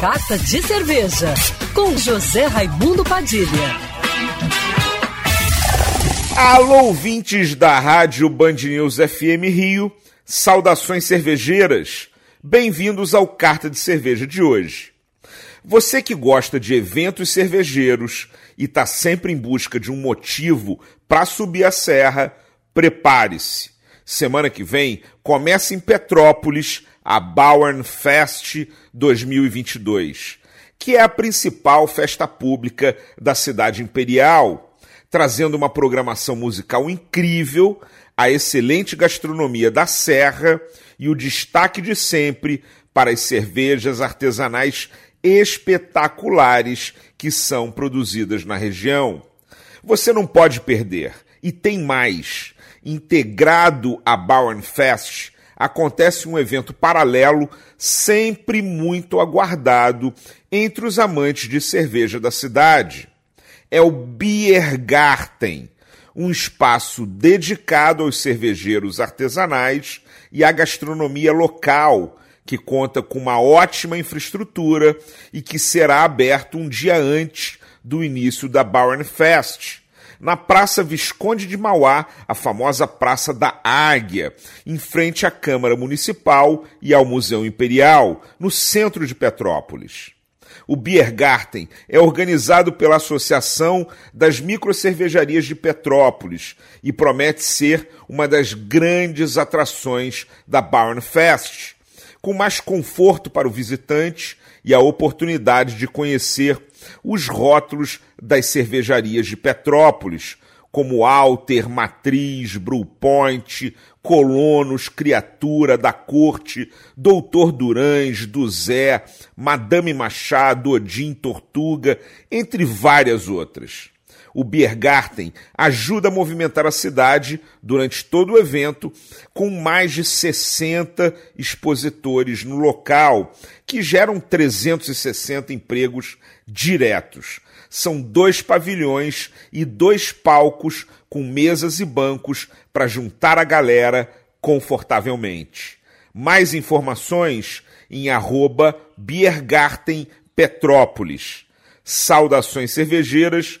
Carta de Cerveja, com José Raimundo Padilha. Alô, ouvintes da Rádio Band News FM Rio, saudações cervejeiras, bem-vindos ao Carta de Cerveja de hoje. Você que gosta de eventos cervejeiros e está sempre em busca de um motivo para subir a serra, prepare-se. Semana que vem começa em Petrópolis a Bauern Fest 2022, que é a principal festa pública da cidade imperial, trazendo uma programação musical incrível, a excelente gastronomia da Serra e o destaque de sempre para as cervejas artesanais espetaculares que são produzidas na região. Você não pode perder. E tem mais. Integrado a Bauernfest, acontece um evento paralelo sempre muito aguardado entre os amantes de cerveja da cidade. É o Biergarten, um espaço dedicado aos cervejeiros artesanais e à gastronomia local, que conta com uma ótima infraestrutura e que será aberto um dia antes do início da Bauernfest na Praça Visconde de Mauá, a famosa Praça da Águia, em frente à Câmara Municipal e ao Museu Imperial, no centro de Petrópolis. O Biergarten é organizado pela Associação das Microcervejarias de Petrópolis e promete ser uma das grandes atrações da Barnfest, com mais conforto para o visitante e a oportunidade de conhecer os rótulos das cervejarias de Petrópolis, como Alter, Matriz, Point, Colonos, Criatura, da Corte, Doutor Durães, do Zé, Madame Machado, Odin, Tortuga, entre várias outras. O Biergarten ajuda a movimentar a cidade durante todo o evento, com mais de 60 expositores no local, que geram 360 empregos diretos. São dois pavilhões e dois palcos com mesas e bancos para juntar a galera confortavelmente. Mais informações em Biergarten Petrópolis. Saudações cervejeiras